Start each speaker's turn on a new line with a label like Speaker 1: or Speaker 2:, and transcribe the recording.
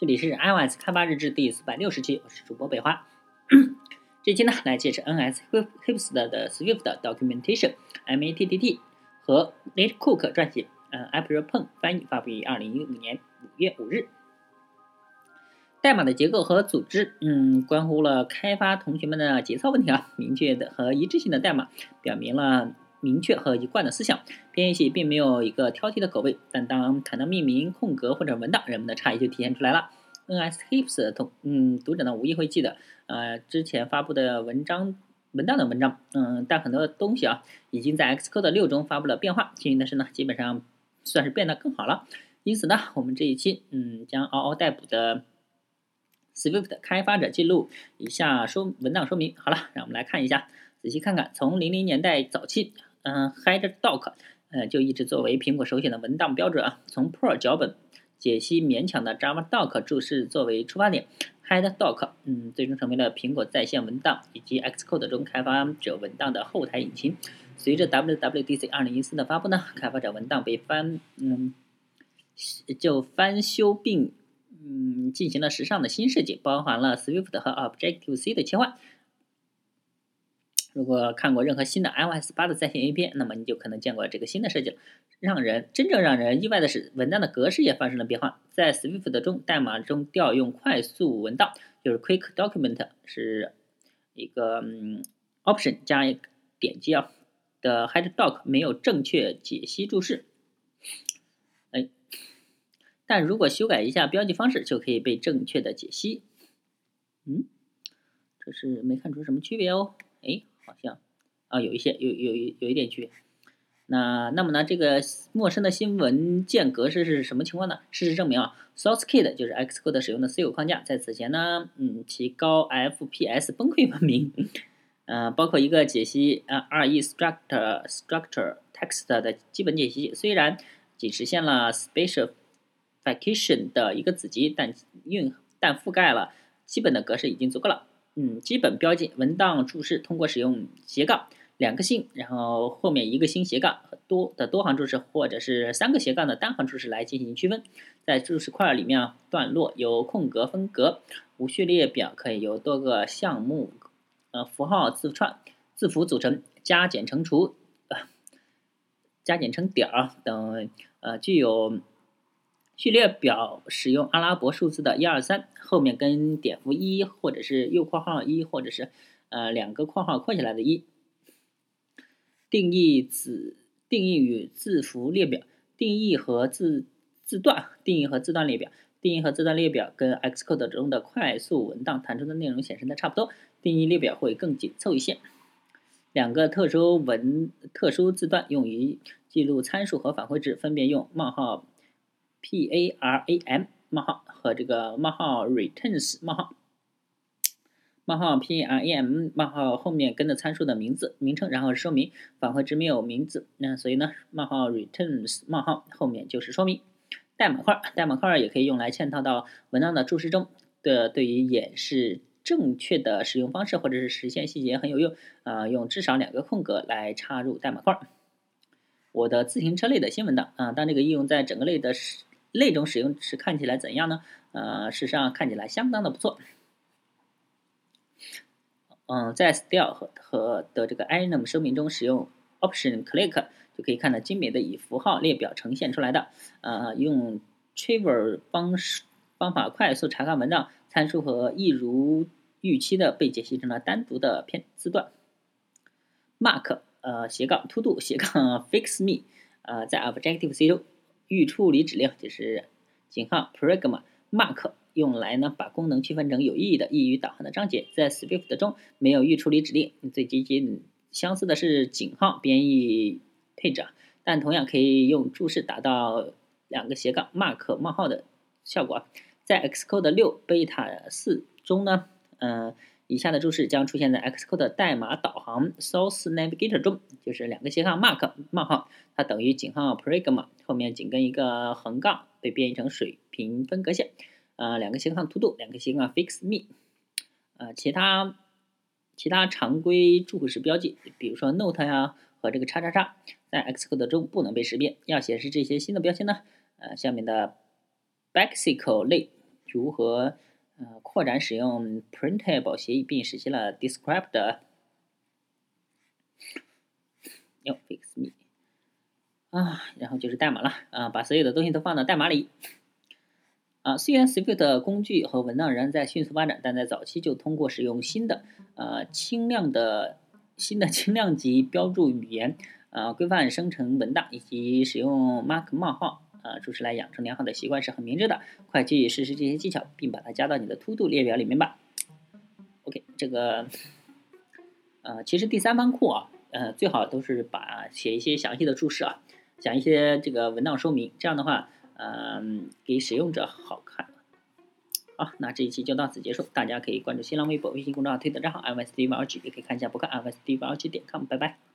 Speaker 1: 这里是 iOS 开发日志第四百六十期，我是主播北花。这期呢，来介绍 NS Hipster 的 Swift Documentation MATTT 和 Nate Cook 撰写，嗯，April Peng 翻译，发布于二零一五年五月五日。代码的结构和组织，嗯，关乎了开发同学们的节操问题啊。明确的和一致性的代码，表明了。明确和一贯的思想，编译器并没有一个挑剔的口味。但当谈到命名、空格或者文档，人们的差异就体现出来了。NSHips 同嗯读者呢无疑会记得，呃之前发布的文章文档的文章，嗯，但很多东西啊已经在 Xcode 六中发布了变化。幸运的是呢，基本上算是变得更好了。因此呢，我们这一期嗯将嗷嗷待哺的 Swift 开发者记录以下说文档说明。好了，让我们来看一下，仔细看看，从零零年代早期。嗯，HeadDoc，呃，就一直作为苹果首选的文档标准啊。从 Pro 脚本解析勉强的 JavaDoc 注释作为出发点，HeadDoc，嗯，最终成为了苹果在线文档以及 Xcode 中开发者文档的后台引擎。随着 WWDC 2014的发布呢，开发者文档被翻，嗯，就翻修并嗯进行了时尚的新设计，包含了 Swift 和 Objective C 的切换。如果看过任何新的 iOS 八的在线 A P P，那么你就可能见过这个新的设计了。让人真正让人意外的是，文档的格式也发生了变化。在 Swift 中，代码中调用快速文档，就是 Quick Document，是一个嗯 option 加一个点击啊的 HeadDoc 没有正确解析注释。哎，但如果修改一下标记方式，就可以被正确的解析。嗯，这是没看出什么区别哦。哎。好像啊，有一些有有有一点区别。那那么呢，这个陌生的新文件格式是什么情况呢？事实证明啊，SourceKit 就是 Xcode 使用的私有框架，在此前呢，嗯，其高 FPS 崩溃闻名。呃，包括一个解析啊 ReStructure Structure Text 的基本解析，虽然仅实现了 Specification 的一个子集，但运但覆盖了基本的格式已经足够了。嗯，基本标记文档注释通过使用斜杠两个星，然后后面一个星斜杠多的多行注释，或者是三个斜杠的单行注释来进行区分。在注释块里面啊，段落由空格分隔，无序列表可以由多个项目呃符号字串字符组成，加减乘除加减乘点儿等呃具有。序列表使用阿拉伯数字的一二三，后面跟点符一，或者是右括号一，或者是呃两个括号括起来的一。定义子定义与字符列表定义和字字段定义和字段列表定义和字段列表跟 Xcode 中的快速文档弹出的内容显示的差不多，定义列表会更紧凑一些。两个特殊文特殊字段用于记录参数和返回值，分别用冒号。Param 冒号和这个冒号 returns 冒号冒号 param 冒号后面跟着参数的名字名称，然后说明返回值没有名字，那所以呢冒号 returns 冒号后面就是说明代码块，代码块也可以用来嵌套到文档的注释中的，对于演示正确的使用方式或者是实现细节很有用啊，用至少两个空格来插入代码块。我的自行车类的新文档啊，当这个应用在整个类的使类中使用时看起来怎样呢？呃，事实上看起来相当的不错。嗯，在 Style 和和的这个 item 说明中使用 Option Click 就可以看到精美的以符号列表呈现出来的。呃，用 Trivia 方式方法快速查看文档参数和一如预期的被解析成了单独的片字段。Mark。呃，斜杠 to do 斜杠 fix me，呃，在 Objective C 中预处理指令就是井号 pragma mark 用来呢把功能区分成有意义的、易于导航的章节。在 Swift 中没有预处理指令，最接近相似的是井号编译配置，但同样可以用注释达到两个斜杠 mark 冒号的效果。在 Xcode 六 Beta 四中呢，嗯。以下的注释将出现在 Xcode 代码导航 Source Navigator 中，就是两个斜杠 mark 冒号，它等于井号 pragma 后面紧跟一个横杠，被编译成水平分隔线。呃，两个斜杠 to do，两个斜杠 fix me。呃，其他其他常规注释标记，比如说 note 呀和这个叉叉叉，在 Xcode 中不能被识别。要显示这些新的标签呢，呃，下面的 Basic 类如何呃扩展使用 Printable 协议，并实现了 Described。哟，Fix me 啊，然后就是代码了啊，把所有的东西都放到代码里。啊，虽然 Swift 工具和文档仍在迅速发展，但在早期就通过使用新的呃轻量的新的轻量级标注语言，呃规范生成文档以及使用 Mark 冒号，呃，注释来养成良好的习惯是很明智的。快去试试这些技巧，并把它加到你的 To Do 列表里面吧。OK，这个呃，其实第三方库啊，呃，最好都是把写一些详细的注释啊，讲一些这个文档说明，这样的话。嗯，给使用者好看。好，那这一期就到此结束。大家可以关注新浪微博、微信公众号、推特账号 ”MSDRG，也可以看一下博客 MSDRG 点 com。拜拜。